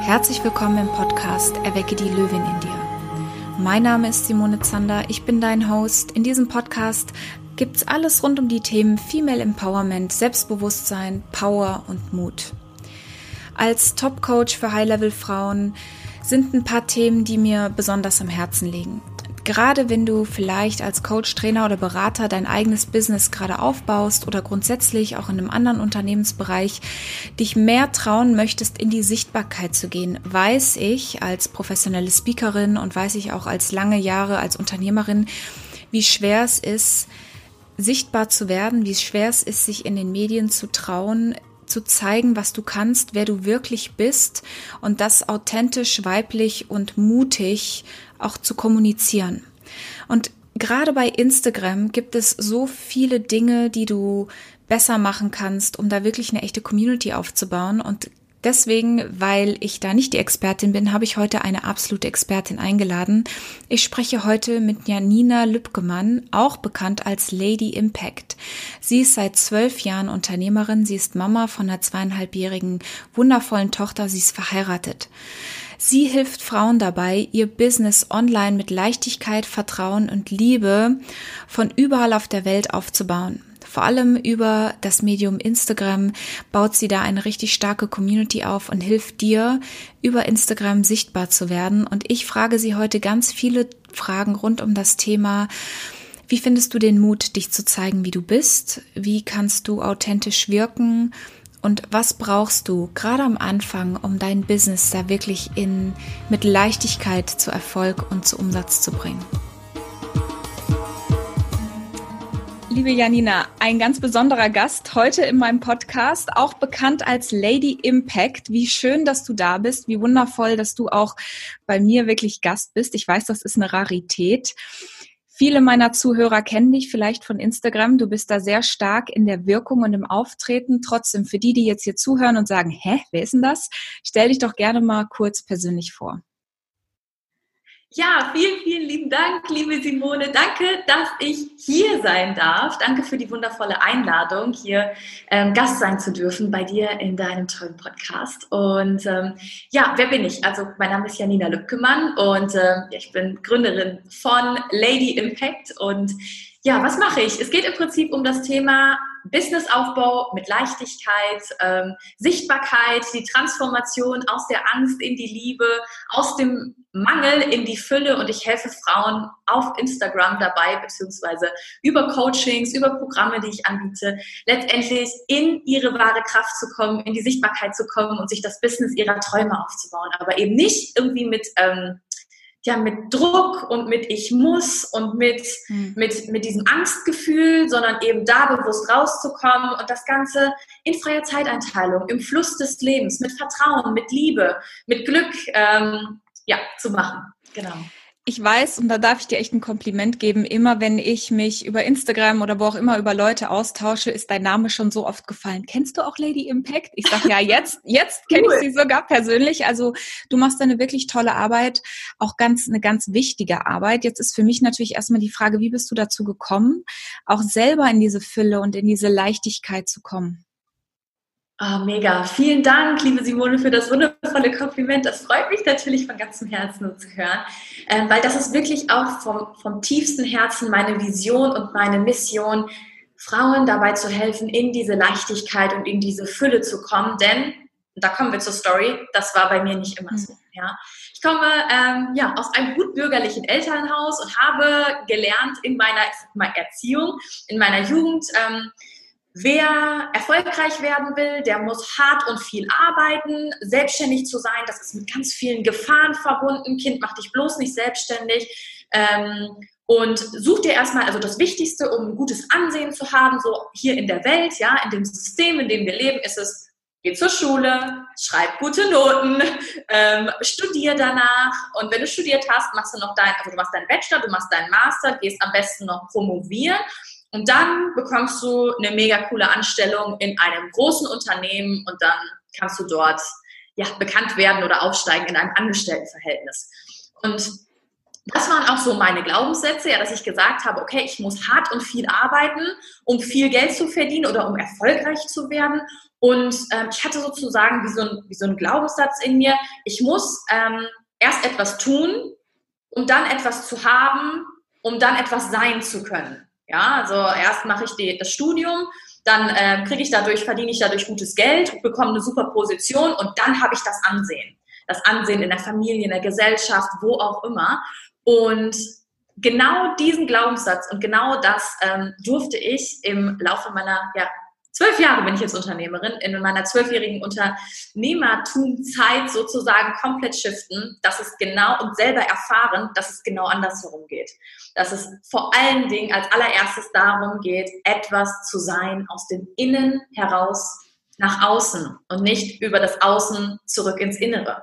Herzlich willkommen im Podcast Erwecke die Löwin in dir. Mein Name ist Simone Zander, ich bin dein Host. In diesem Podcast gibt's alles rund um die Themen Female Empowerment, Selbstbewusstsein, Power und Mut. Als Top-Coach für High-Level-Frauen sind ein paar Themen, die mir besonders am Herzen liegen gerade wenn du vielleicht als Coach, Trainer oder Berater dein eigenes Business gerade aufbaust oder grundsätzlich auch in einem anderen Unternehmensbereich dich mehr trauen möchtest, in die Sichtbarkeit zu gehen, weiß ich als professionelle Speakerin und weiß ich auch als lange Jahre als Unternehmerin, wie schwer es ist, sichtbar zu werden, wie schwer es ist, sich in den Medien zu trauen, zu zeigen, was du kannst, wer du wirklich bist und das authentisch, weiblich und mutig auch zu kommunizieren. Und gerade bei Instagram gibt es so viele Dinge, die du besser machen kannst, um da wirklich eine echte Community aufzubauen. Und Deswegen, weil ich da nicht die Expertin bin, habe ich heute eine absolute Expertin eingeladen. Ich spreche heute mit Janina Lübgemann, auch bekannt als Lady Impact. Sie ist seit zwölf Jahren Unternehmerin. Sie ist Mama von einer zweieinhalbjährigen wundervollen Tochter. Sie ist verheiratet. Sie hilft Frauen dabei, ihr Business online mit Leichtigkeit, Vertrauen und Liebe von überall auf der Welt aufzubauen. Vor allem über das Medium Instagram baut sie da eine richtig starke Community auf und hilft dir, über Instagram sichtbar zu werden. Und ich frage sie heute ganz viele Fragen rund um das Thema, wie findest du den Mut, dich zu zeigen, wie du bist? Wie kannst du authentisch wirken? Und was brauchst du gerade am Anfang, um dein Business da wirklich in, mit Leichtigkeit zu Erfolg und zu Umsatz zu bringen? Liebe Janina, ein ganz besonderer Gast heute in meinem Podcast, auch bekannt als Lady Impact. Wie schön, dass du da bist. Wie wundervoll, dass du auch bei mir wirklich Gast bist. Ich weiß, das ist eine Rarität. Viele meiner Zuhörer kennen dich vielleicht von Instagram. Du bist da sehr stark in der Wirkung und im Auftreten. Trotzdem, für die, die jetzt hier zuhören und sagen, hä, wer ist denn das? Stell dich doch gerne mal kurz persönlich vor. Ja, vielen, vielen lieben Dank, liebe Simone. Danke, dass ich hier sein darf. Danke für die wundervolle Einladung, hier ähm, Gast sein zu dürfen bei dir in deinem tollen Podcast. Und ähm, ja, wer bin ich? Also mein Name ist Janina Lübkemann und ähm, ich bin Gründerin von Lady Impact. Und ja, was mache ich? Es geht im Prinzip um das Thema Businessaufbau mit Leichtigkeit, ähm, Sichtbarkeit, die Transformation aus der Angst in die Liebe, aus dem Mangel in die Fülle und ich helfe Frauen auf Instagram dabei, beziehungsweise über Coachings, über Programme, die ich anbiete, letztendlich in ihre wahre Kraft zu kommen, in die Sichtbarkeit zu kommen und sich das Business ihrer Träume aufzubauen. Aber eben nicht irgendwie mit ähm, ja, mit Druck und mit ich muss und mit, mhm. mit, mit diesem Angstgefühl, sondern eben da bewusst rauszukommen und das Ganze in freier Zeiteinteilung, im Fluss des Lebens, mit Vertrauen, mit Liebe, mit Glück, ähm, ja, zu machen. Genau ich weiß, und da darf ich dir echt ein Kompliment geben, immer wenn ich mich über Instagram oder wo auch immer über Leute austausche, ist dein Name schon so oft gefallen. Kennst du auch Lady Impact? Ich sage ja, jetzt, jetzt kenne ich sie sogar persönlich. Also du machst eine wirklich tolle Arbeit, auch ganz, eine ganz wichtige Arbeit. Jetzt ist für mich natürlich erstmal die Frage, wie bist du dazu gekommen, auch selber in diese Fülle und in diese Leichtigkeit zu kommen? Oh, mega. Vielen Dank, liebe Simone, für das wundervolle Kompliment. Das freut mich natürlich von ganzem Herzen zu hören, äh, weil das ist wirklich auch vom, vom tiefsten Herzen meine Vision und meine Mission, Frauen dabei zu helfen, in diese Leichtigkeit und in diese Fülle zu kommen. Denn, da kommen wir zur Story, das war bei mir nicht immer so. Ja. Ich komme ähm, ja, aus einem gut bürgerlichen Elternhaus und habe gelernt in meiner mal, Erziehung, in meiner Jugend, ähm, Wer erfolgreich werden will, der muss hart und viel arbeiten. Selbstständig zu sein, das ist mit ganz vielen Gefahren verbunden. Kind, mach dich bloß nicht selbstständig. Ähm, und such dir erstmal, also das Wichtigste, um ein gutes Ansehen zu haben, so hier in der Welt, ja, in dem System, in dem wir leben, ist es, geh zur Schule, schreib gute Noten, ähm, studier danach. Und wenn du studiert hast, machst du noch dein, also du machst deinen Bachelor, du machst deinen Master, gehst am besten noch promovieren und dann bekommst du eine mega coole Anstellung in einem großen Unternehmen und dann kannst du dort ja, bekannt werden oder aufsteigen in einem Angestelltenverhältnis. Und das waren auch so meine Glaubenssätze, ja, dass ich gesagt habe, okay, ich muss hart und viel arbeiten, um viel Geld zu verdienen oder um erfolgreich zu werden. Und ähm, ich hatte sozusagen wie so, ein, wie so ein Glaubenssatz in mir, ich muss ähm, erst etwas tun, um dann etwas zu haben, um dann etwas sein zu können. Ja, also erst mache ich die, das Studium, dann äh, kriege ich dadurch, verdiene ich dadurch gutes Geld, bekomme eine super Position und dann habe ich das Ansehen. Das Ansehen in der Familie, in der Gesellschaft, wo auch immer. Und genau diesen Glaubenssatz und genau das ähm, durfte ich im Laufe meiner ja, zwölf Jahre bin ich jetzt Unternehmerin, in meiner zwölfjährigen Unternehmertumzeit sozusagen komplett shiften, dass es genau und selber erfahren, dass es genau andersherum geht. Dass es vor allen Dingen als allererstes darum geht, etwas zu sein aus dem Innen heraus nach außen und nicht über das Außen zurück ins Innere.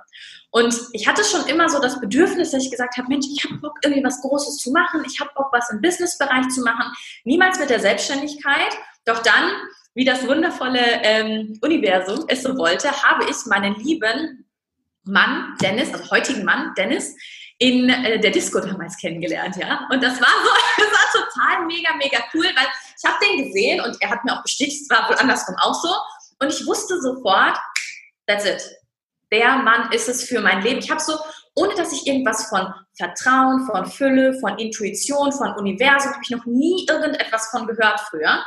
Und ich hatte schon immer so das Bedürfnis, dass ich gesagt habe, Mensch, ich habe Bock, irgendwie was Großes zu machen, ich habe Bock, was im Businessbereich zu machen, niemals mit der Selbstständigkeit. Doch dann wie das wundervolle ähm, Universum es so wollte, habe ich meinen lieben Mann Dennis, also heutigen Mann Dennis, in äh, der Disco damals kennengelernt, ja. Und das war so, das war total mega, mega cool, weil ich habe den gesehen und er hat mir auch bestätigt, es war wohl andersrum auch so. Und ich wusste sofort, that's it. Der Mann ist es für mein Leben. Ich habe so, ohne dass ich irgendwas von Vertrauen, von Fülle, von Intuition, von Universum, habe ich noch nie irgendetwas von gehört früher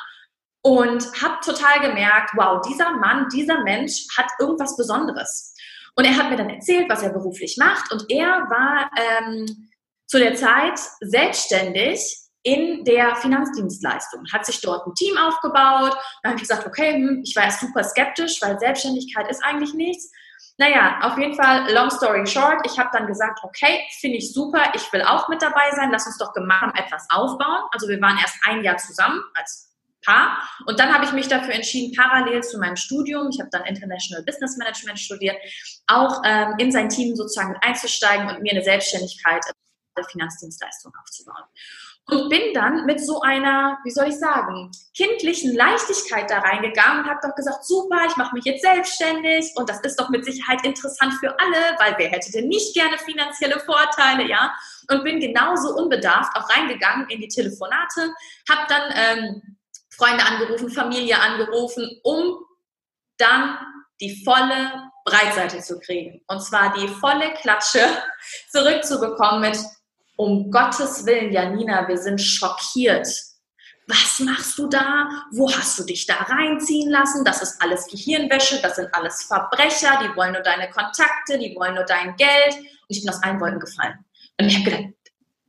und habe total gemerkt, wow, dieser Mann, dieser Mensch hat irgendwas Besonderes. Und er hat mir dann erzählt, was er beruflich macht. Und er war ähm, zu der Zeit selbstständig in der Finanzdienstleistung, hat sich dort ein Team aufgebaut. Dann habe ich gesagt, okay, hm, ich war erst super skeptisch, weil Selbstständigkeit ist eigentlich nichts. Naja, auf jeden Fall, long story short, ich habe dann gesagt, okay, finde ich super, ich will auch mit dabei sein, lass uns doch gemeinsam etwas aufbauen. Also wir waren erst ein Jahr zusammen als Paar. Und dann habe ich mich dafür entschieden, parallel zu meinem Studium, ich habe dann International Business Management studiert, auch ähm, in sein Team sozusagen einzusteigen und mir eine Selbstständigkeit der Finanzdienstleistung aufzubauen. Und bin dann mit so einer, wie soll ich sagen, kindlichen Leichtigkeit da reingegangen und habe doch gesagt, super, ich mache mich jetzt selbstständig und das ist doch mit Sicherheit interessant für alle, weil wer hätte denn nicht gerne finanzielle Vorteile, ja? Und bin genauso unbedarft auch reingegangen in die Telefonate, habe dann ähm, Freunde angerufen, Familie angerufen, um dann die volle Breitseite zu kriegen. Und zwar die volle Klatsche zurückzubekommen mit, um Gottes Willen, Janina, wir sind schockiert. Was machst du da? Wo hast du dich da reinziehen lassen? Das ist alles Gehirnwäsche, das sind alles Verbrecher, die wollen nur deine Kontakte, die wollen nur dein Geld. Und ich bin aus allen Wolken gefallen. Und ich habe gedacht,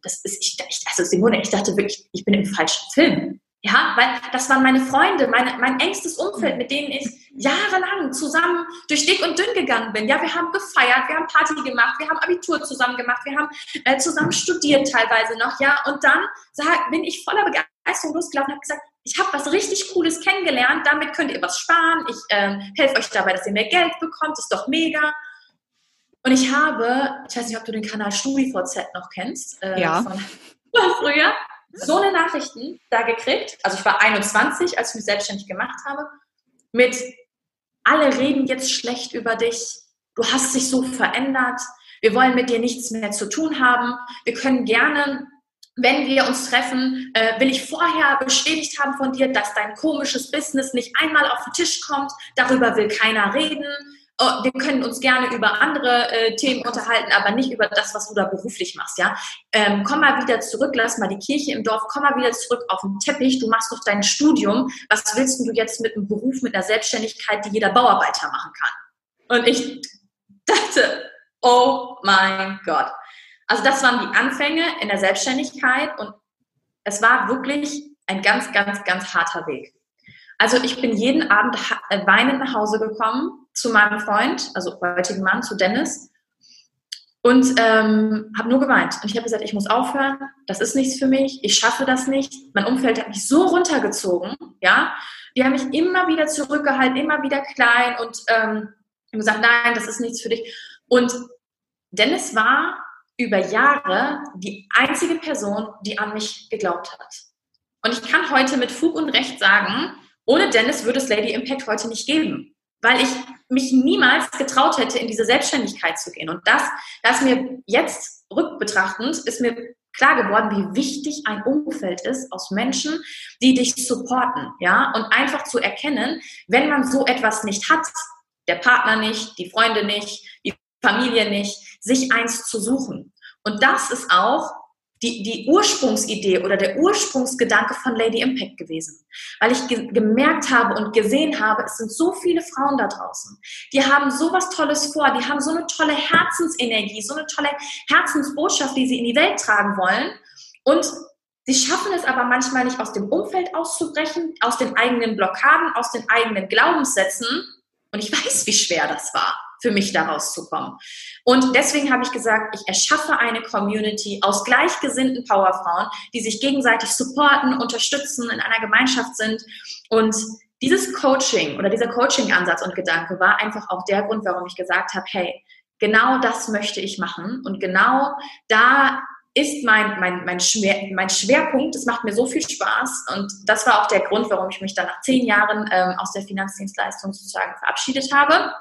das ist, ich, also Simone, ich dachte wirklich, ich bin im falschen Film. Ja, weil das waren meine Freunde, meine, mein engstes Umfeld, mit denen ich jahrelang zusammen durch dick und dünn gegangen bin. Ja, wir haben gefeiert, wir haben Party gemacht, wir haben Abitur zusammen gemacht, wir haben äh, zusammen studiert teilweise noch, ja. Und dann sag, bin ich voller Begeisterung losgelaufen und habe gesagt, ich habe was richtig Cooles kennengelernt, damit könnt ihr was sparen, ich äh, helfe euch dabei, dass ihr mehr Geld bekommt, ist doch mega. Und ich habe, ich weiß nicht, ob du den Kanal StudiVZ noch kennst. Äh, ja. Von, früher so eine Nachrichten da gekriegt. Also ich war 21, als ich mich selbstständig gemacht habe, mit alle reden jetzt schlecht über dich. Du hast dich so verändert. Wir wollen mit dir nichts mehr zu tun haben. Wir können gerne, wenn wir uns treffen, äh, will ich vorher bestätigt haben von dir, dass dein komisches Business nicht einmal auf den Tisch kommt. Darüber will keiner reden. Oh, wir können uns gerne über andere äh, Themen unterhalten, aber nicht über das, was du da beruflich machst, ja. Ähm, komm mal wieder zurück, lass mal die Kirche im Dorf, komm mal wieder zurück auf den Teppich, du machst doch dein Studium, was willst du jetzt mit einem Beruf, mit einer Selbstständigkeit, die jeder Bauarbeiter machen kann? Und ich dachte, oh mein Gott. Also das waren die Anfänge in der Selbstständigkeit und es war wirklich ein ganz, ganz, ganz harter Weg. Also ich bin jeden Abend äh, weinend nach Hause gekommen, zu meinem Freund, also heutigen Mann, zu Dennis und ähm, habe nur geweint. Und ich habe gesagt, ich muss aufhören, das ist nichts für mich, ich schaffe das nicht. Mein Umfeld hat mich so runtergezogen, ja. Die haben mich immer wieder zurückgehalten, immer wieder klein und ähm, gesagt, nein, das ist nichts für dich. Und Dennis war über Jahre die einzige Person, die an mich geglaubt hat. Und ich kann heute mit Fug und Recht sagen, ohne Dennis würde es Lady Impact heute nicht geben weil ich mich niemals getraut hätte, in diese Selbstständigkeit zu gehen. Und das, das mir jetzt rückbetrachtend, ist mir klar geworden, wie wichtig ein Umfeld ist aus Menschen, die dich supporten, ja, und einfach zu erkennen, wenn man so etwas nicht hat, der Partner nicht, die Freunde nicht, die Familie nicht, sich eins zu suchen. Und das ist auch die, die Ursprungsidee oder der Ursprungsgedanke von Lady Impact gewesen. Weil ich ge gemerkt habe und gesehen habe, es sind so viele Frauen da draußen, die haben so was Tolles vor, die haben so eine tolle Herzensenergie, so eine tolle Herzensbotschaft, die sie in die Welt tragen wollen. Und sie schaffen es aber manchmal nicht aus dem Umfeld auszubrechen, aus den eigenen Blockaden, aus den eigenen Glaubenssätzen. Und ich weiß, wie schwer das war für mich da rauszukommen. Und deswegen habe ich gesagt, ich erschaffe eine Community aus gleichgesinnten Powerfrauen, die sich gegenseitig supporten, unterstützen, in einer Gemeinschaft sind. Und dieses Coaching oder dieser Coaching-Ansatz und Gedanke war einfach auch der Grund, warum ich gesagt habe, hey, genau das möchte ich machen. Und genau da ist mein, mein, mein, Schwer, mein Schwerpunkt. Es macht mir so viel Spaß. Und das war auch der Grund, warum ich mich dann nach zehn Jahren ähm, aus der Finanzdienstleistung sozusagen verabschiedet habe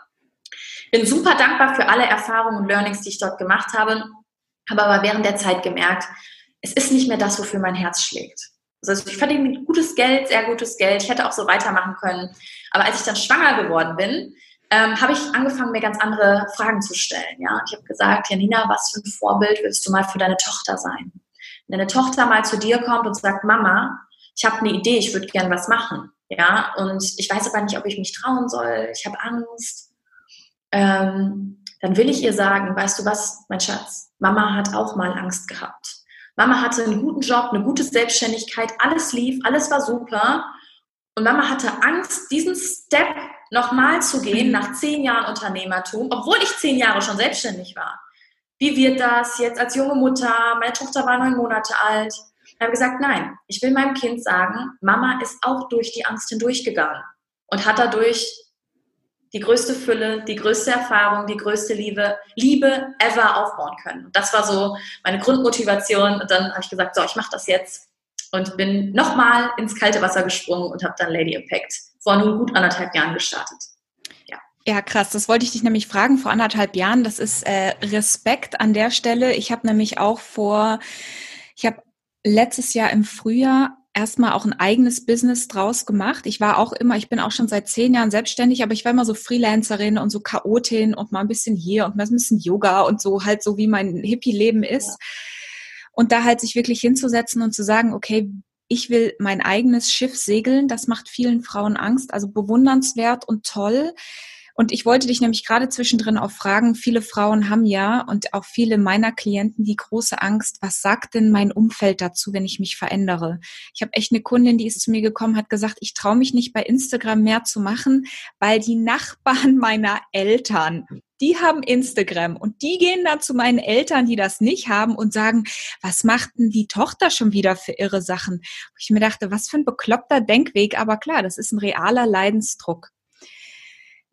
bin super dankbar für alle Erfahrungen und Learnings, die ich dort gemacht habe, habe aber während der Zeit gemerkt, es ist nicht mehr das, wofür mein Herz schlägt. Also ich verdiene gutes Geld, sehr gutes Geld. Ich hätte auch so weitermachen können. Aber als ich dann schwanger geworden bin, ähm, habe ich angefangen, mir ganz andere Fragen zu stellen. Ja, ich habe gesagt, Janina, was für ein Vorbild willst du mal für deine Tochter sein? Wenn deine Tochter mal zu dir kommt und sagt, Mama, ich habe eine Idee, ich würde gern was machen. Ja, und ich weiß aber nicht, ob ich mich trauen soll. Ich habe Angst ähm, dann will ich ihr sagen, weißt du was, mein Schatz, Mama hat auch mal Angst gehabt. Mama hatte einen guten Job, eine gute Selbstständigkeit, alles lief, alles war super. Und Mama hatte Angst, diesen Step nochmal zu gehen nach zehn Jahren Unternehmertum, obwohl ich zehn Jahre schon selbstständig war. Wie wird das jetzt als junge Mutter? Meine Tochter war neun Monate alt. Ich habe gesagt, nein, ich will meinem Kind sagen, Mama ist auch durch die Angst hindurchgegangen und hat dadurch die größte Fülle, die größte Erfahrung, die größte Liebe, Liebe ever aufbauen können. Und das war so meine Grundmotivation. Und dann habe ich gesagt, so, ich mache das jetzt und bin nochmal ins kalte Wasser gesprungen und habe dann Lady Impact vor nun gut anderthalb Jahren gestartet. Ja. Krass. Das wollte ich dich nämlich fragen vor anderthalb Jahren. Das ist äh, Respekt an der Stelle. Ich habe nämlich auch vor, ich habe letztes Jahr im Frühjahr erstmal auch ein eigenes Business draus gemacht. Ich war auch immer, ich bin auch schon seit zehn Jahren selbstständig, aber ich war immer so Freelancerin und so Chaotin und mal ein bisschen hier und mal ein bisschen Yoga und so halt so wie mein Hippie-Leben ist. Ja. Und da halt sich wirklich hinzusetzen und zu sagen, okay, ich will mein eigenes Schiff segeln, das macht vielen Frauen Angst, also bewundernswert und toll. Und ich wollte dich nämlich gerade zwischendrin auch fragen, viele Frauen haben ja und auch viele meiner Klienten die große Angst, was sagt denn mein Umfeld dazu, wenn ich mich verändere? Ich habe echt eine Kundin, die ist zu mir gekommen, hat gesagt, ich traue mich nicht bei Instagram mehr zu machen, weil die Nachbarn meiner Eltern, die haben Instagram und die gehen dann zu meinen Eltern, die das nicht haben und sagen, was macht denn die Tochter schon wieder für irre Sachen? Wo ich mir dachte, was für ein bekloppter Denkweg, aber klar, das ist ein realer Leidensdruck.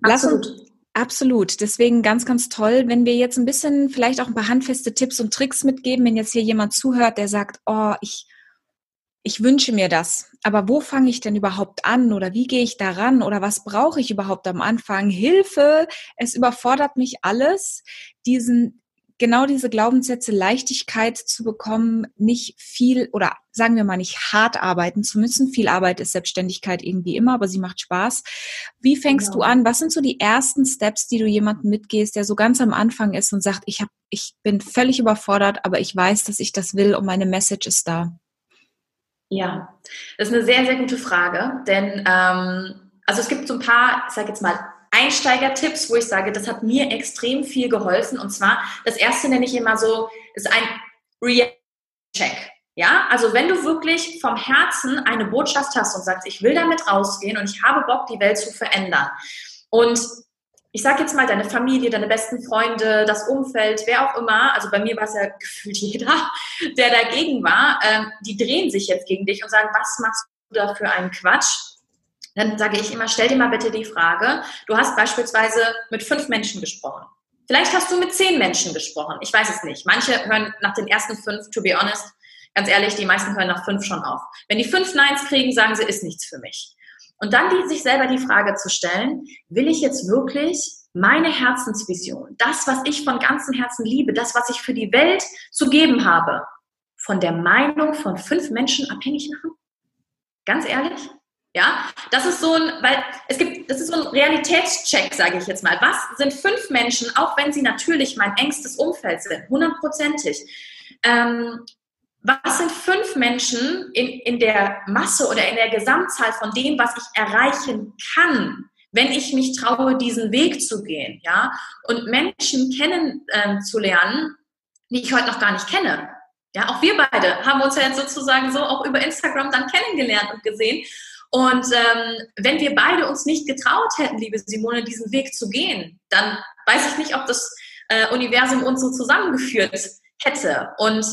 Absolut. Lass uns, absolut. Deswegen ganz, ganz toll, wenn wir jetzt ein bisschen vielleicht auch ein paar handfeste Tipps und Tricks mitgeben, wenn jetzt hier jemand zuhört, der sagt, oh, ich, ich wünsche mir das, aber wo fange ich denn überhaupt an oder wie gehe ich daran oder was brauche ich überhaupt am Anfang? Hilfe, es überfordert mich alles, diesen genau diese Glaubenssätze Leichtigkeit zu bekommen, nicht viel oder sagen wir mal nicht hart arbeiten zu müssen. Viel Arbeit ist Selbstständigkeit irgendwie immer, aber sie macht Spaß. Wie fängst genau. du an? Was sind so die ersten Steps, die du jemandem mitgehst, der so ganz am Anfang ist und sagt, ich hab, ich bin völlig überfordert, aber ich weiß, dass ich das will und meine Message ist da? Ja, das ist eine sehr, sehr gute Frage, denn ähm, also es gibt so ein paar, ich sage jetzt mal, Einsteigertipps, wo ich sage, das hat mir extrem viel geholfen. Und zwar, das erste nenne ich immer so, ist ein Reality-Check. Ja, also wenn du wirklich vom Herzen eine Botschaft hast und sagst, ich will damit rausgehen und ich habe Bock, die Welt zu verändern. Und ich sage jetzt mal, deine Familie, deine besten Freunde, das Umfeld, wer auch immer, also bei mir war es ja gefühlt jeder, der dagegen war, ähm, die drehen sich jetzt gegen dich und sagen, was machst du da für einen Quatsch? Dann sage ich immer, stell dir mal bitte die Frage, du hast beispielsweise mit fünf Menschen gesprochen. Vielleicht hast du mit zehn Menschen gesprochen. Ich weiß es nicht. Manche hören nach den ersten fünf, to be honest, ganz ehrlich, die meisten hören nach fünf schon auf. Wenn die fünf Neins kriegen, sagen sie, ist nichts für mich. Und dann die, sich selber die Frage zu stellen, will ich jetzt wirklich meine Herzensvision, das, was ich von ganzem Herzen liebe, das, was ich für die Welt zu geben habe, von der Meinung von fünf Menschen abhängig machen? Ganz ehrlich? Ja, das ist so ein, weil es gibt, das ist so ein Realitätscheck, sage ich jetzt mal. Was sind fünf Menschen, auch wenn sie natürlich mein engstes Umfeld sind, hundertprozentig? Ähm, was sind fünf Menschen in, in der Masse oder in der Gesamtzahl von dem, was ich erreichen kann, wenn ich mich traue, diesen Weg zu gehen, ja? Und Menschen kennenzulernen, äh, die ich heute noch gar nicht kenne. Ja, auch wir beide haben uns ja jetzt sozusagen so auch über Instagram dann kennengelernt und gesehen. Und ähm, wenn wir beide uns nicht getraut hätten, liebe Simone, diesen Weg zu gehen, dann weiß ich nicht, ob das äh, Universum uns so zusammengeführt hätte. Und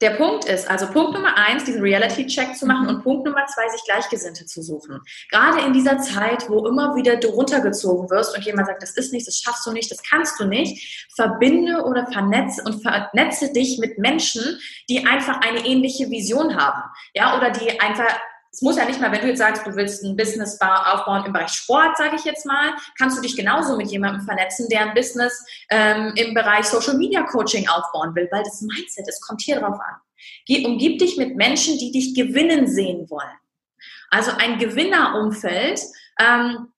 der Punkt ist, also Punkt Nummer eins, diesen Reality-Check zu machen und Punkt Nummer zwei, sich Gleichgesinnte zu suchen. Gerade in dieser Zeit, wo immer wieder du runtergezogen wirst und jemand sagt, das ist nichts, das schaffst du nicht, das kannst du nicht, verbinde oder vernetze und vernetze dich mit Menschen, die einfach eine ähnliche Vision haben. Ja, oder die einfach es muss ja nicht mal, wenn du jetzt sagst, du willst ein Business aufbauen im Bereich Sport, sage ich jetzt mal, kannst du dich genauso mit jemandem vernetzen, der ein Business ähm, im Bereich Social Media Coaching aufbauen will, weil das Mindset, es kommt hier drauf an. Geh, umgib dich mit Menschen, die dich gewinnen sehen wollen. Also ein Gewinnerumfeld ähm,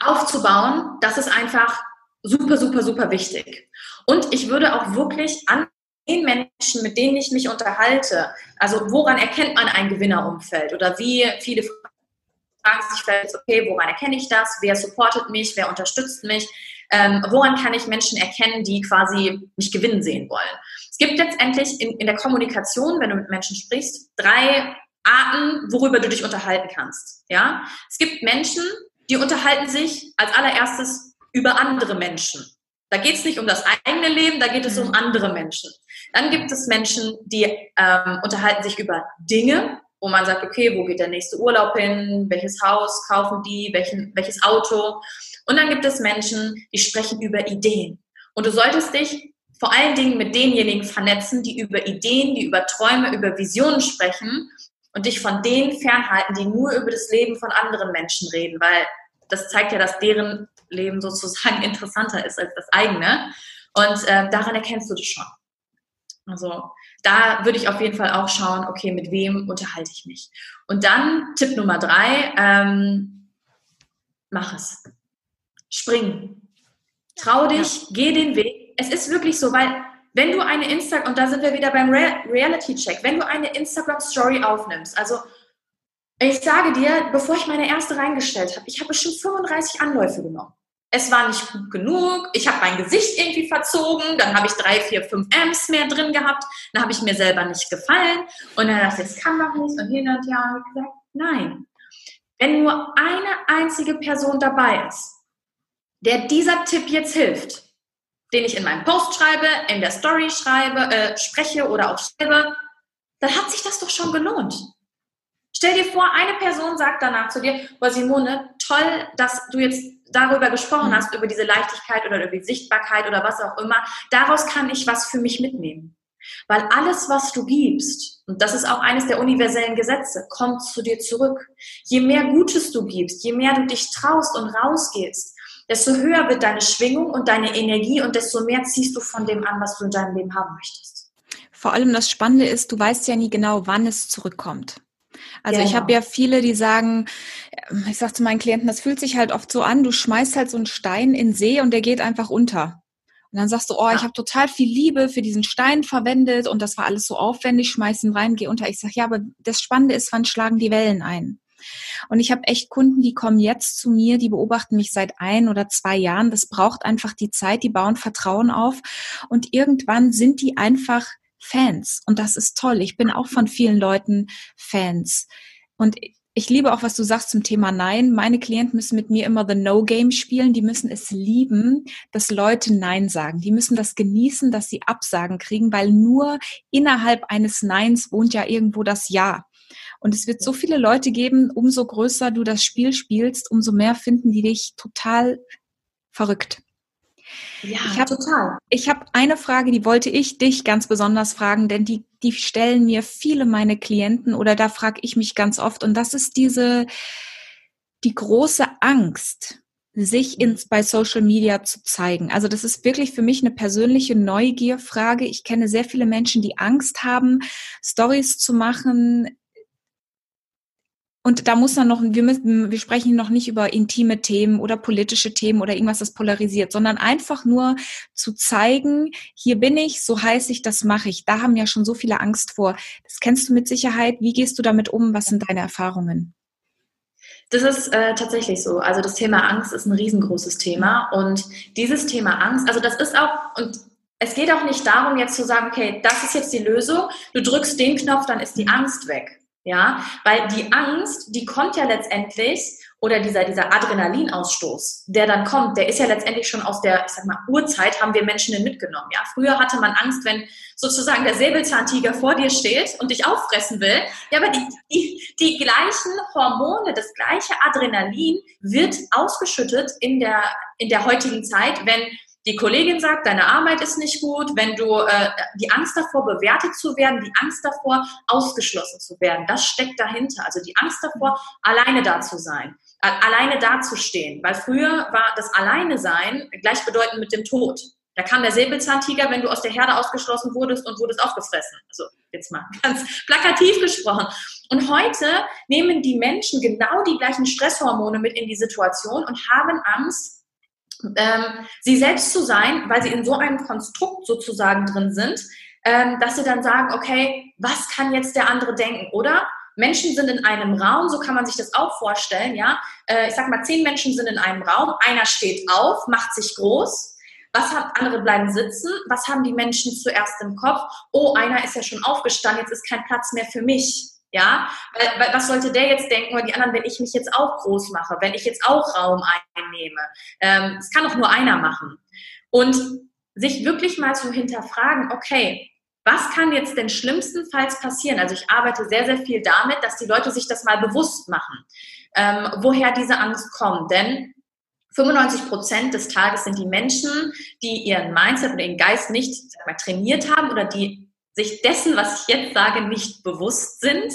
aufzubauen, das ist einfach super, super, super wichtig. Und ich würde auch wirklich an den Menschen, mit denen ich mich unterhalte, also woran erkennt man ein Gewinnerumfeld oder wie viele fragen sich vielleicht, okay, woran erkenne ich das? Wer supportet mich? Wer unterstützt mich? Ähm, woran kann ich Menschen erkennen, die quasi mich gewinnen sehen wollen? Es gibt letztendlich in, in der Kommunikation, wenn du mit Menschen sprichst, drei Arten, worüber du dich unterhalten kannst. Ja, es gibt Menschen, die unterhalten sich als allererstes über andere Menschen. Da geht es nicht um das eigene Leben, da geht es um mhm. andere Menschen. Dann gibt es Menschen, die ähm, unterhalten sich über Dinge, wo man sagt, okay, wo geht der nächste Urlaub hin, welches Haus kaufen die, welchen, welches Auto. Und dann gibt es Menschen, die sprechen über Ideen. Und du solltest dich vor allen Dingen mit denjenigen vernetzen, die über Ideen, die über Träume, über Visionen sprechen und dich von denen fernhalten, die nur über das Leben von anderen Menschen reden, weil das zeigt ja, dass deren Leben sozusagen interessanter ist als das eigene. Und äh, daran erkennst du das schon. Also da würde ich auf jeden Fall auch schauen, okay, mit wem unterhalte ich mich. Und dann Tipp Nummer drei, ähm, mach es. Spring. Trau dich, ja. geh den Weg. Es ist wirklich so, weil wenn du eine Instagram, und da sind wir wieder beim Re Reality-Check, wenn du eine Instagram-Story aufnimmst, also ich sage dir, bevor ich meine erste reingestellt habe, ich habe schon 35 Anläufe genommen es war nicht gut genug, ich habe mein Gesicht irgendwie verzogen, dann habe ich drei, vier, fünf Amps mehr drin gehabt, dann habe ich mir selber nicht gefallen. Und dann dachte ich, das kann doch nicht. Und hin und her. Und gesagt, nein. Wenn nur eine einzige Person dabei ist, der dieser Tipp jetzt hilft, den ich in meinem Post schreibe, in der Story schreibe, äh, spreche oder auch schreibe, dann hat sich das doch schon gelohnt. Stell dir vor, eine Person sagt danach zu dir, boah Simone, toll, dass du jetzt darüber gesprochen mhm. hast, über diese Leichtigkeit oder über die Sichtbarkeit oder was auch immer, daraus kann ich was für mich mitnehmen. Weil alles, was du gibst, und das ist auch eines der universellen Gesetze, kommt zu dir zurück. Je mehr Gutes du gibst, je mehr du dich traust und rausgehst, desto höher wird deine Schwingung und deine Energie und desto mehr ziehst du von dem an, was du in deinem Leben haben möchtest. Vor allem das Spannende ist, du weißt ja nie genau, wann es zurückkommt. Also genau. ich habe ja viele, die sagen, ich sage zu meinen Klienten, das fühlt sich halt oft so an, du schmeißt halt so einen Stein in den See und der geht einfach unter. Und dann sagst du, oh, ich habe total viel Liebe für diesen Stein verwendet und das war alles so aufwendig, schmeiß ihn rein, geh unter. Ich sage, ja, aber das Spannende ist, wann schlagen die Wellen ein? Und ich habe echt Kunden, die kommen jetzt zu mir, die beobachten mich seit ein oder zwei Jahren. Das braucht einfach die Zeit, die bauen Vertrauen auf und irgendwann sind die einfach Fans. Und das ist toll. Ich bin auch von vielen Leuten Fans. Und ich liebe auch, was du sagst zum Thema Nein. Meine Klienten müssen mit mir immer The No-Game spielen. Die müssen es lieben, dass Leute Nein sagen. Die müssen das genießen, dass sie Absagen kriegen, weil nur innerhalb eines Neins wohnt ja irgendwo das Ja. Und es wird so viele Leute geben, umso größer du das Spiel spielst, umso mehr finden die dich total verrückt. Ja, ich hab, total. Ich habe eine Frage, die wollte ich dich ganz besonders fragen, denn die, die stellen mir viele meine Klienten oder da frage ich mich ganz oft und das ist diese, die große Angst, sich ins, bei Social Media zu zeigen. Also das ist wirklich für mich eine persönliche Neugierfrage. Ich kenne sehr viele Menschen, die Angst haben, Stories zu machen, und da muss dann noch, wir müssen, wir sprechen noch nicht über intime Themen oder politische Themen oder irgendwas, das polarisiert, sondern einfach nur zu zeigen, hier bin ich, so heiß ich, das mache ich. Da haben ja schon so viele Angst vor. Das kennst du mit Sicherheit. Wie gehst du damit um? Was sind deine Erfahrungen? Das ist äh, tatsächlich so. Also das Thema Angst ist ein riesengroßes Thema und dieses Thema Angst, also das ist auch und es geht auch nicht darum, jetzt zu sagen, okay, das ist jetzt die Lösung. Du drückst den Knopf, dann ist die Angst weg. Ja, weil die Angst, die kommt ja letztendlich, oder dieser, dieser Adrenalinausstoß, der dann kommt, der ist ja letztendlich schon aus der, ich sag mal, Urzeit haben wir Menschen den mitgenommen. Ja, früher hatte man Angst, wenn sozusagen der Säbelzahntiger vor dir steht und dich auffressen will. Ja, aber die, die, die gleichen Hormone, das gleiche Adrenalin wird ausgeschüttet in der, in der heutigen Zeit, wenn die Kollegin sagt, deine Arbeit ist nicht gut, wenn du äh, die Angst davor, bewertet zu werden, die Angst davor, ausgeschlossen zu werden, das steckt dahinter. Also die Angst davor, alleine da zu sein, alleine dazustehen. Weil früher war das Alleine sein gleichbedeutend mit dem Tod. Da kam der Säbelzahntiger, wenn du aus der Herde ausgeschlossen wurdest und wurdest aufgefressen. Also jetzt mal ganz plakativ gesprochen. Und heute nehmen die Menschen genau die gleichen Stresshormone mit in die Situation und haben Angst, ähm, sie selbst zu sein, weil sie in so einem Konstrukt sozusagen drin sind, ähm, dass sie dann sagen, okay, was kann jetzt der andere denken? Oder Menschen sind in einem Raum, so kann man sich das auch vorstellen, ja. Äh, ich sag mal, zehn Menschen sind in einem Raum, einer steht auf, macht sich groß. Was haben andere bleiben sitzen? Was haben die Menschen zuerst im Kopf? Oh, einer ist ja schon aufgestanden, jetzt ist kein Platz mehr für mich. Ja, weil, weil, was sollte der jetzt denken oder die anderen, wenn ich mich jetzt auch groß mache, wenn ich jetzt auch Raum einnehme? Ähm, das kann doch nur einer machen. Und sich wirklich mal zu hinterfragen, okay, was kann jetzt denn schlimmstenfalls passieren? Also ich arbeite sehr, sehr viel damit, dass die Leute sich das mal bewusst machen, ähm, woher diese Angst kommt. Denn 95 Prozent des Tages sind die Menschen, die ihren Mindset oder ihren Geist nicht mal, trainiert haben oder die sich dessen, was ich jetzt sage, nicht bewusst sind,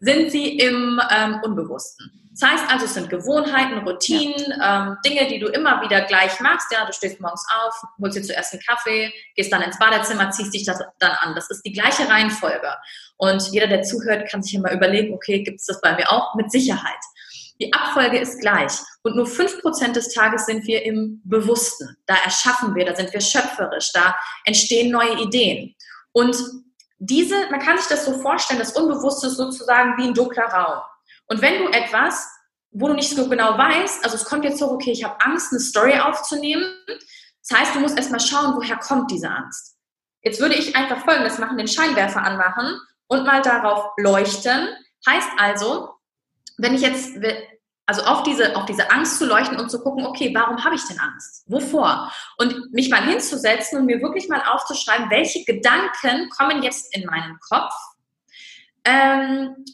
sind sie im ähm, Unbewussten. Das heißt also, es sind Gewohnheiten, Routinen, ja. ähm, Dinge, die du immer wieder gleich machst. Ja, du stehst morgens auf, holst dir zuerst einen Kaffee, gehst dann ins Badezimmer, ziehst dich das dann an. Das ist die gleiche Reihenfolge. Und jeder, der zuhört, kann sich immer überlegen, okay, gibt es das bei mir auch? Mit Sicherheit. Die Abfolge ist gleich. Und nur fünf Prozent des Tages sind wir im Bewussten. Da erschaffen wir, da sind wir schöpferisch, da entstehen neue Ideen. Und diese, man kann sich das so vorstellen, das Unbewusste ist sozusagen wie ein dunkler Raum. Und wenn du etwas, wo du nicht so genau weißt, also es kommt jetzt so, okay, ich habe Angst, eine Story aufzunehmen. Das heißt, du musst erstmal schauen, woher kommt diese Angst. Jetzt würde ich einfach folgendes machen, den Scheinwerfer anmachen und mal darauf leuchten. Heißt also, wenn ich jetzt also auf diese, auf diese Angst zu leuchten und zu gucken, okay, warum habe ich denn Angst? Wovor? Und mich mal hinzusetzen und mir wirklich mal aufzuschreiben, welche Gedanken kommen jetzt in meinen Kopf, ähm,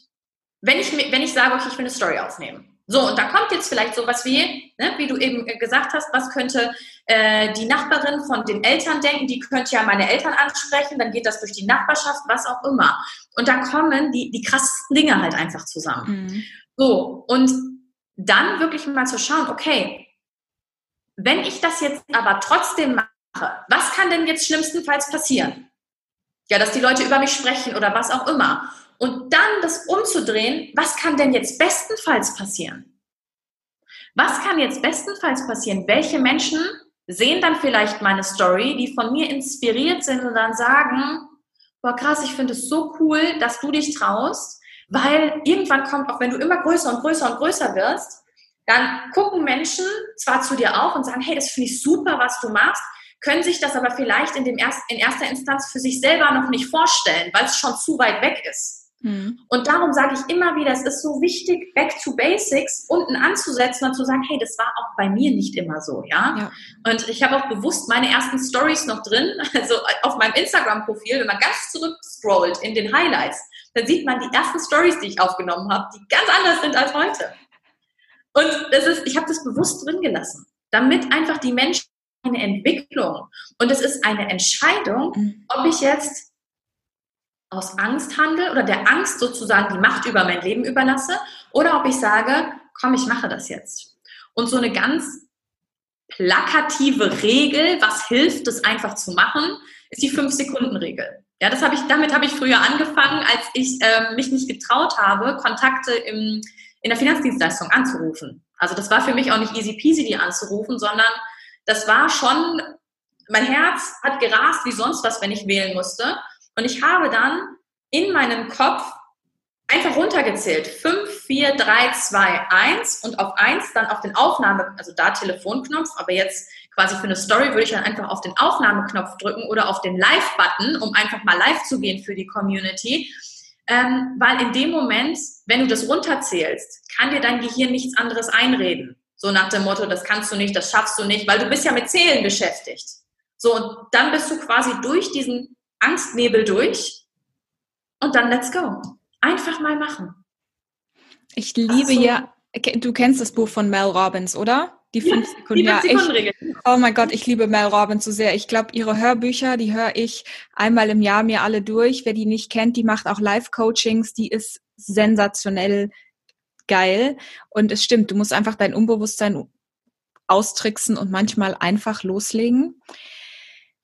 wenn, ich, wenn ich sage, okay, ich will eine Story aufnehmen. So, und da kommt jetzt vielleicht sowas wie, ne, wie du eben gesagt hast, was könnte äh, die Nachbarin von den Eltern denken, die könnte ja meine Eltern ansprechen, dann geht das durch die Nachbarschaft, was auch immer. Und da kommen die, die krassesten Dinge halt einfach zusammen. Mhm. So, und dann wirklich mal zu schauen, okay, wenn ich das jetzt aber trotzdem mache, was kann denn jetzt schlimmstenfalls passieren? Ja, dass die Leute über mich sprechen oder was auch immer. Und dann das umzudrehen, was kann denn jetzt bestenfalls passieren? Was kann jetzt bestenfalls passieren? Welche Menschen sehen dann vielleicht meine Story, die von mir inspiriert sind und dann sagen, boah krass, ich finde es so cool, dass du dich traust, weil irgendwann kommt, auch wenn du immer größer und größer und größer wirst, dann gucken Menschen zwar zu dir auf und sagen, hey, das finde ich super, was du machst, können sich das aber vielleicht in, dem erst, in erster Instanz für sich selber noch nicht vorstellen, weil es schon zu weit weg ist. Mhm. Und darum sage ich immer wieder, es ist so wichtig, back to basics unten anzusetzen und zu sagen, hey, das war auch bei mir nicht immer so, ja. ja. Und ich habe auch bewusst meine ersten Stories noch drin, also auf meinem Instagram-Profil, wenn man ganz zurück scrollt in den Highlights, dann sieht man die ersten Stories, die ich aufgenommen habe, die ganz anders sind als heute. Und das ist, ich habe das bewusst drin gelassen, damit einfach die Menschen eine Entwicklung und es ist eine Entscheidung, mhm. ob ich jetzt aus Angst handle oder der Angst sozusagen die Macht über mein Leben überlasse oder ob ich sage, komm, ich mache das jetzt. Und so eine ganz plakative Regel, was hilft, das einfach zu machen, ist die Fünf-Sekunden-Regel. Ja, das habe ich, damit habe ich früher angefangen, als ich äh, mich nicht getraut habe, Kontakte im, in der Finanzdienstleistung anzurufen. Also das war für mich auch nicht easy peasy, die anzurufen, sondern das war schon, mein Herz hat gerast wie sonst was, wenn ich wählen musste. Und ich habe dann in meinem Kopf einfach runtergezählt. 5, 4, 3, 2, 1 und auf 1 dann auf den Aufnahme, also da Telefonknopf, aber jetzt quasi für eine Story würde ich dann einfach auf den Aufnahmeknopf drücken oder auf den Live-Button, um einfach mal live zu gehen für die Community. Ähm, weil in dem Moment, wenn du das runterzählst, kann dir dein Gehirn nichts anderes einreden. So nach dem Motto, das kannst du nicht, das schaffst du nicht, weil du bist ja mit Zählen beschäftigt. So, und dann bist du quasi durch diesen Angstnebel durch und dann let's go. Einfach mal machen. Ich liebe so. ja, du kennst das Buch von Mel Robbins, oder? Die fünf Sekunden. Ja, ich, oh mein Gott, ich liebe Mel Robbins so sehr. Ich glaube, ihre Hörbücher, die höre ich einmal im Jahr mir alle durch. Wer die nicht kennt, die macht auch Live-Coachings. Die ist sensationell geil. Und es stimmt, du musst einfach dein Unbewusstsein austricksen und manchmal einfach loslegen.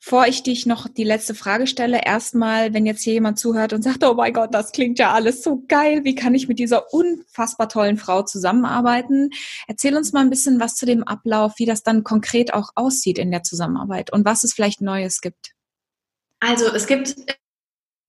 Bevor ich dich noch die letzte Frage stelle, erstmal, wenn jetzt hier jemand zuhört und sagt, oh mein Gott, das klingt ja alles so geil, wie kann ich mit dieser unfassbar tollen Frau zusammenarbeiten? Erzähl uns mal ein bisschen was zu dem Ablauf, wie das dann konkret auch aussieht in der Zusammenarbeit und was es vielleicht Neues gibt. Also es gibt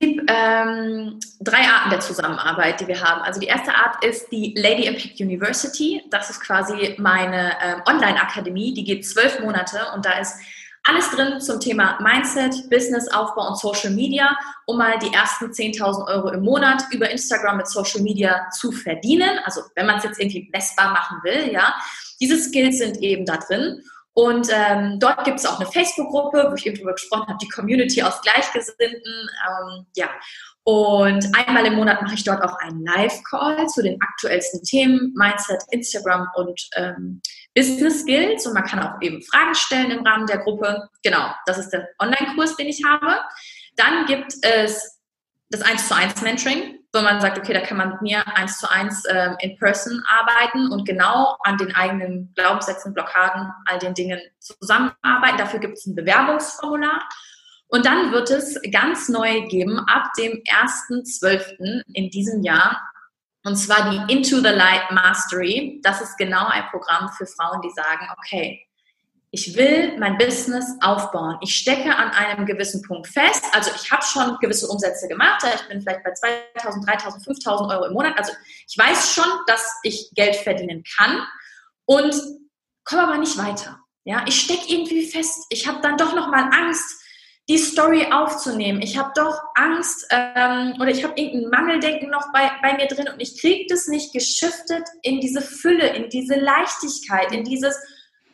ähm, drei Arten der Zusammenarbeit, die wir haben. Also die erste Art ist die Lady Impact University. Das ist quasi meine ähm, Online-Akademie. Die geht zwölf Monate und da ist alles drin zum Thema Mindset, Businessaufbau und Social Media, um mal die ersten 10.000 Euro im Monat über Instagram mit Social Media zu verdienen. Also wenn man es jetzt irgendwie messbar machen will, ja. Diese Skills sind eben da drin. Und ähm, dort gibt es auch eine Facebook-Gruppe, wo ich eben drüber gesprochen habe, die Community aus Gleichgesinnten. Ähm, ja. Und einmal im Monat mache ich dort auch einen Live-Call zu den aktuellsten Themen, Mindset, Instagram und ähm, Business Skills. Und man kann auch eben Fragen stellen im Rahmen der Gruppe. Genau, das ist der Online-Kurs, den ich habe. Dann gibt es das 1 zu 1 Mentoring, wo man sagt, okay, da kann man mit mir 1 zu 1 ähm, in person arbeiten und genau an den eigenen Glaubenssätzen, Blockaden, all den Dingen zusammenarbeiten. Dafür gibt es ein Bewerbungsformular. Und dann wird es ganz neu geben ab dem 1.12. in diesem Jahr. Und zwar die Into the Light Mastery. Das ist genau ein Programm für Frauen, die sagen, okay, ich will mein Business aufbauen. Ich stecke an einem gewissen Punkt fest. Also ich habe schon gewisse Umsätze gemacht. Ich bin vielleicht bei 2.000, 3.000, 5.000 Euro im Monat. Also ich weiß schon, dass ich Geld verdienen kann und komme aber nicht weiter. Ja, ich stecke irgendwie fest. Ich habe dann doch noch mal Angst, die Story aufzunehmen. Ich habe doch Angst ähm, oder ich habe irgendein Mangeldenken noch bei, bei mir drin und ich kriege das nicht geschiftet in diese Fülle, in diese Leichtigkeit, in dieses,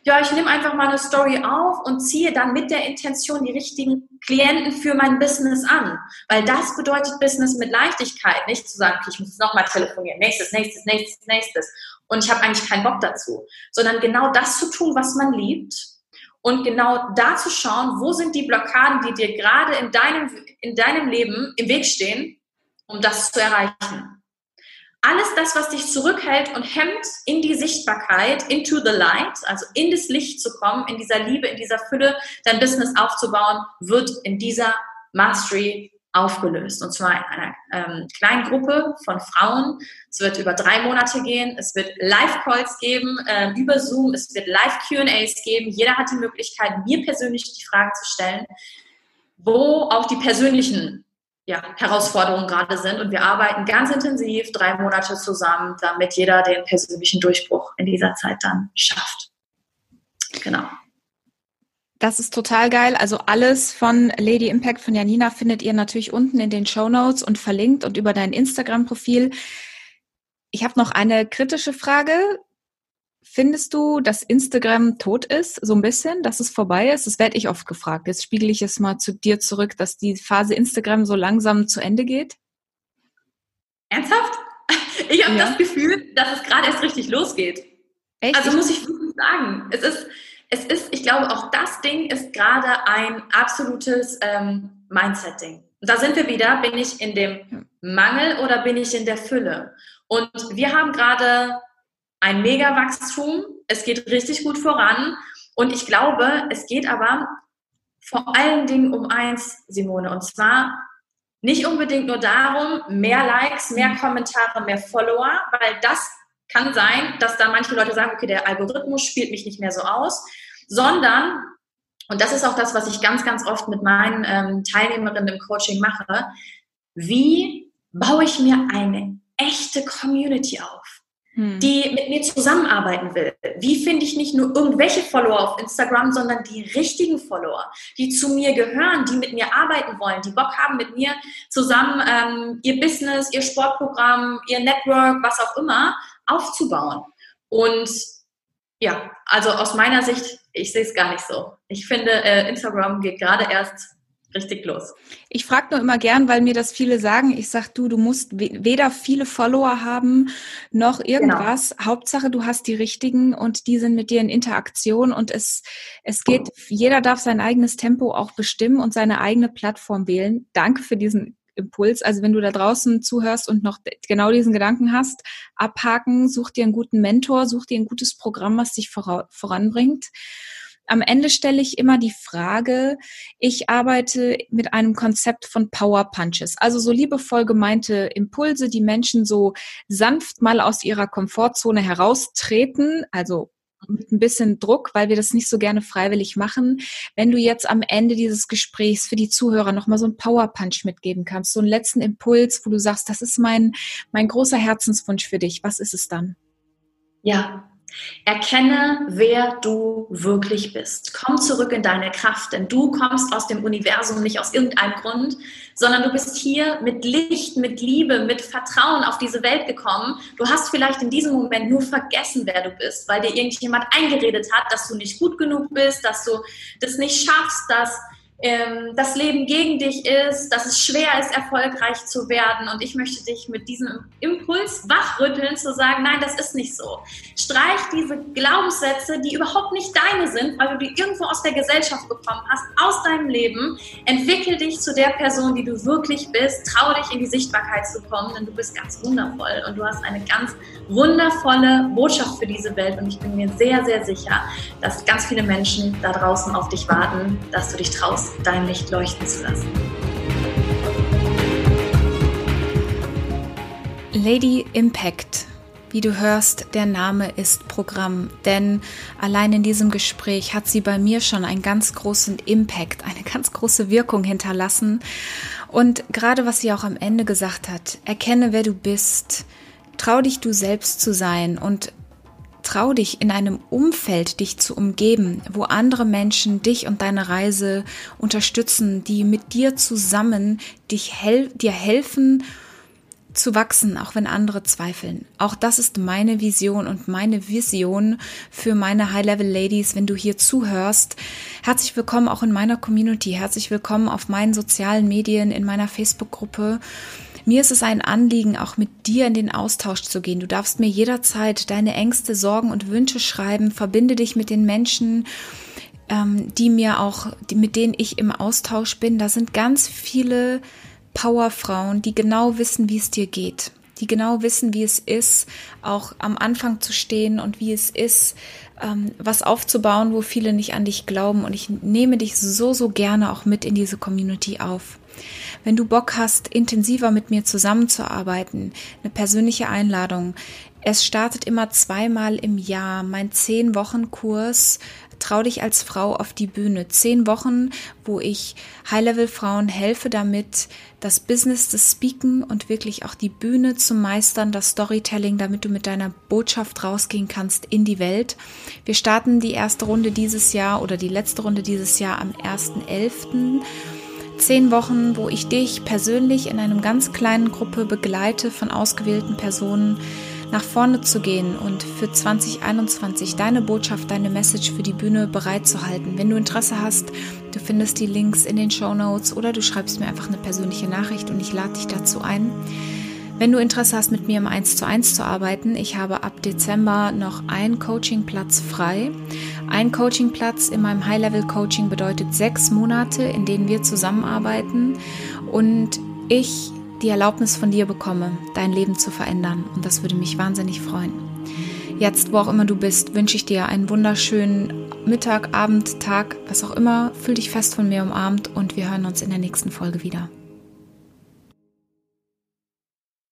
ja, ich nehme einfach mal eine Story auf und ziehe dann mit der Intention die richtigen Klienten für mein Business an. Weil das bedeutet Business mit Leichtigkeit, nicht zu sagen, ich muss nochmal telefonieren, nächstes, nächstes, nächstes, nächstes. Und ich habe eigentlich keinen Bock dazu. Sondern genau das zu tun, was man liebt und genau da zu schauen, wo sind die Blockaden, die dir gerade in deinem, in deinem Leben im Weg stehen, um das zu erreichen. Alles das, was dich zurückhält und hemmt, in die Sichtbarkeit, into the light, also in das Licht zu kommen, in dieser Liebe, in dieser Fülle, dein Business aufzubauen, wird in dieser Mastery aufgelöst. Und zwar in einer ähm, kleinen Gruppe von Frauen. Es wird über drei Monate gehen. Es wird Live-Calls geben äh, über Zoom. Es wird Live-QAs geben. Jeder hat die Möglichkeit, mir persönlich die Fragen zu stellen, wo auch die persönlichen ja, Herausforderungen gerade sind. Und wir arbeiten ganz intensiv drei Monate zusammen, damit jeder den persönlichen Durchbruch in dieser Zeit dann schafft. Genau. Das ist total geil. Also alles von Lady Impact von Janina findet ihr natürlich unten in den Show Notes und verlinkt und über dein Instagram-Profil. Ich habe noch eine kritische Frage. Findest du, dass Instagram tot ist, so ein bisschen, dass es vorbei ist? Das werde ich oft gefragt. Jetzt spiegel ich es mal zu dir zurück, dass die Phase Instagram so langsam zu Ende geht. Ernsthaft? Ich habe ja. das Gefühl, dass es gerade erst richtig losgeht. Echt? Also muss ich wirklich sagen, es ist, es ist, ich glaube, auch das Ding ist gerade ein absolutes ähm, Mindset-Ding. Da sind wir wieder, bin ich in dem Mangel oder bin ich in der Fülle? Und wir haben gerade ein Mega-Wachstum, es geht richtig gut voran. Und ich glaube, es geht aber vor allen Dingen um eins, Simone, und zwar nicht unbedingt nur darum, mehr Likes, mehr Kommentare, mehr Follower, weil das kann sein, dass da manche Leute sagen, okay, der Algorithmus spielt mich nicht mehr so aus, sondern, und das ist auch das, was ich ganz, ganz oft mit meinen ähm, Teilnehmerinnen im Coaching mache, wie baue ich mir eine echte Community auf? Hm. die mit mir zusammenarbeiten will. Wie finde ich nicht nur irgendwelche Follower auf Instagram, sondern die richtigen Follower, die zu mir gehören, die mit mir arbeiten wollen, die Bock haben, mit mir zusammen ähm, ihr Business, ihr Sportprogramm, ihr Network, was auch immer, aufzubauen. Und ja, also aus meiner Sicht, ich sehe es gar nicht so. Ich finde, äh, Instagram geht gerade erst richtig los. Ich frage nur immer gern, weil mir das viele sagen. Ich sag du, du musst weder viele Follower haben noch irgendwas. Genau. Hauptsache, du hast die richtigen und die sind mit dir in Interaktion und es, es geht, jeder darf sein eigenes Tempo auch bestimmen und seine eigene Plattform wählen. Danke für diesen Impuls. Also wenn du da draußen zuhörst und noch genau diesen Gedanken hast, abhaken, such dir einen guten Mentor, such dir ein gutes Programm, was dich voranbringt am Ende stelle ich immer die Frage, ich arbeite mit einem Konzept von Power Punches, also so liebevoll gemeinte Impulse, die Menschen so sanft mal aus ihrer Komfortzone heraustreten, also mit ein bisschen Druck, weil wir das nicht so gerne freiwillig machen. Wenn du jetzt am Ende dieses Gesprächs für die Zuhörer nochmal so einen Power Punch mitgeben kannst, so einen letzten Impuls, wo du sagst, das ist mein, mein großer Herzenswunsch für dich, was ist es dann? Ja, Erkenne, wer du wirklich bist. Komm zurück in deine Kraft, denn du kommst aus dem Universum nicht aus irgendeinem Grund, sondern du bist hier mit Licht, mit Liebe, mit Vertrauen auf diese Welt gekommen. Du hast vielleicht in diesem Moment nur vergessen, wer du bist, weil dir irgendjemand eingeredet hat, dass du nicht gut genug bist, dass du das nicht schaffst, dass ähm, das Leben gegen dich ist, dass es schwer ist, erfolgreich zu werden. Und ich möchte dich mit diesem Impuls wachrütteln, zu sagen, nein, das ist nicht so. Streich diese Glaubenssätze, die überhaupt nicht deine sind, weil du die irgendwo aus der Gesellschaft bekommen hast, aus deinem Leben. Entwickel dich zu der Person, die du wirklich bist. Trau dich in die Sichtbarkeit zu kommen, denn du bist ganz wundervoll und du hast eine ganz wundervolle Botschaft für diese Welt. Und ich bin mir sehr, sehr sicher, dass ganz viele Menschen da draußen auf dich warten, dass du dich traust dein Licht leuchten zu lassen. Lady Impact. Wie du hörst, der Name ist Programm, denn allein in diesem Gespräch hat sie bei mir schon einen ganz großen Impact, eine ganz große Wirkung hinterlassen. Und gerade was sie auch am Ende gesagt hat, erkenne, wer du bist, trau dich du selbst zu sein und Trau dich in einem Umfeld, dich zu umgeben, wo andere Menschen dich und deine Reise unterstützen, die mit dir zusammen dich hel dir helfen zu wachsen, auch wenn andere zweifeln. Auch das ist meine Vision und meine Vision für meine High-Level-Ladies, wenn du hier zuhörst. Herzlich willkommen auch in meiner Community. Herzlich willkommen auf meinen sozialen Medien, in meiner Facebook-Gruppe. Mir ist es ein Anliegen, auch mit dir in den Austausch zu gehen. Du darfst mir jederzeit deine Ängste, Sorgen und Wünsche schreiben. Verbinde dich mit den Menschen, ähm, die mir auch, die, mit denen ich im Austausch bin. Da sind ganz viele Powerfrauen, die genau wissen, wie es dir geht. Die genau wissen, wie es ist, auch am Anfang zu stehen und wie es ist, ähm, was aufzubauen, wo viele nicht an dich glauben. Und ich nehme dich so, so gerne auch mit in diese Community auf. Wenn du Bock hast, intensiver mit mir zusammenzuarbeiten, eine persönliche Einladung. Es startet immer zweimal im Jahr mein zehn Wochen Kurs Trau dich als Frau auf die Bühne. Zehn Wochen, wo ich High-Level-Frauen helfe damit, das Business des Speaken und wirklich auch die Bühne zu meistern, das Storytelling, damit du mit deiner Botschaft rausgehen kannst in die Welt. Wir starten die erste Runde dieses Jahr oder die letzte Runde dieses Jahr am 1.11 zehn Wochen, wo ich dich persönlich in einem ganz kleinen Gruppe begleite von ausgewählten Personen, nach vorne zu gehen und für 2021 deine Botschaft, deine Message für die Bühne bereitzuhalten. Wenn du Interesse hast, du findest die Links in den Show Notes oder du schreibst mir einfach eine persönliche Nachricht und ich lade dich dazu ein. Wenn du Interesse hast, mit mir im 1 zu 1 zu arbeiten, ich habe ab Dezember noch einen Coachingplatz frei Ein Coachingplatz in meinem High-Level-Coaching bedeutet sechs Monate, in denen wir zusammenarbeiten und ich die Erlaubnis von dir bekomme, dein Leben zu verändern. Und das würde mich wahnsinnig freuen. Jetzt, wo auch immer du bist, wünsche ich dir einen wunderschönen Mittag, Abend, Tag, was auch immer. Fühl dich fest von mir umarmt und wir hören uns in der nächsten Folge wieder.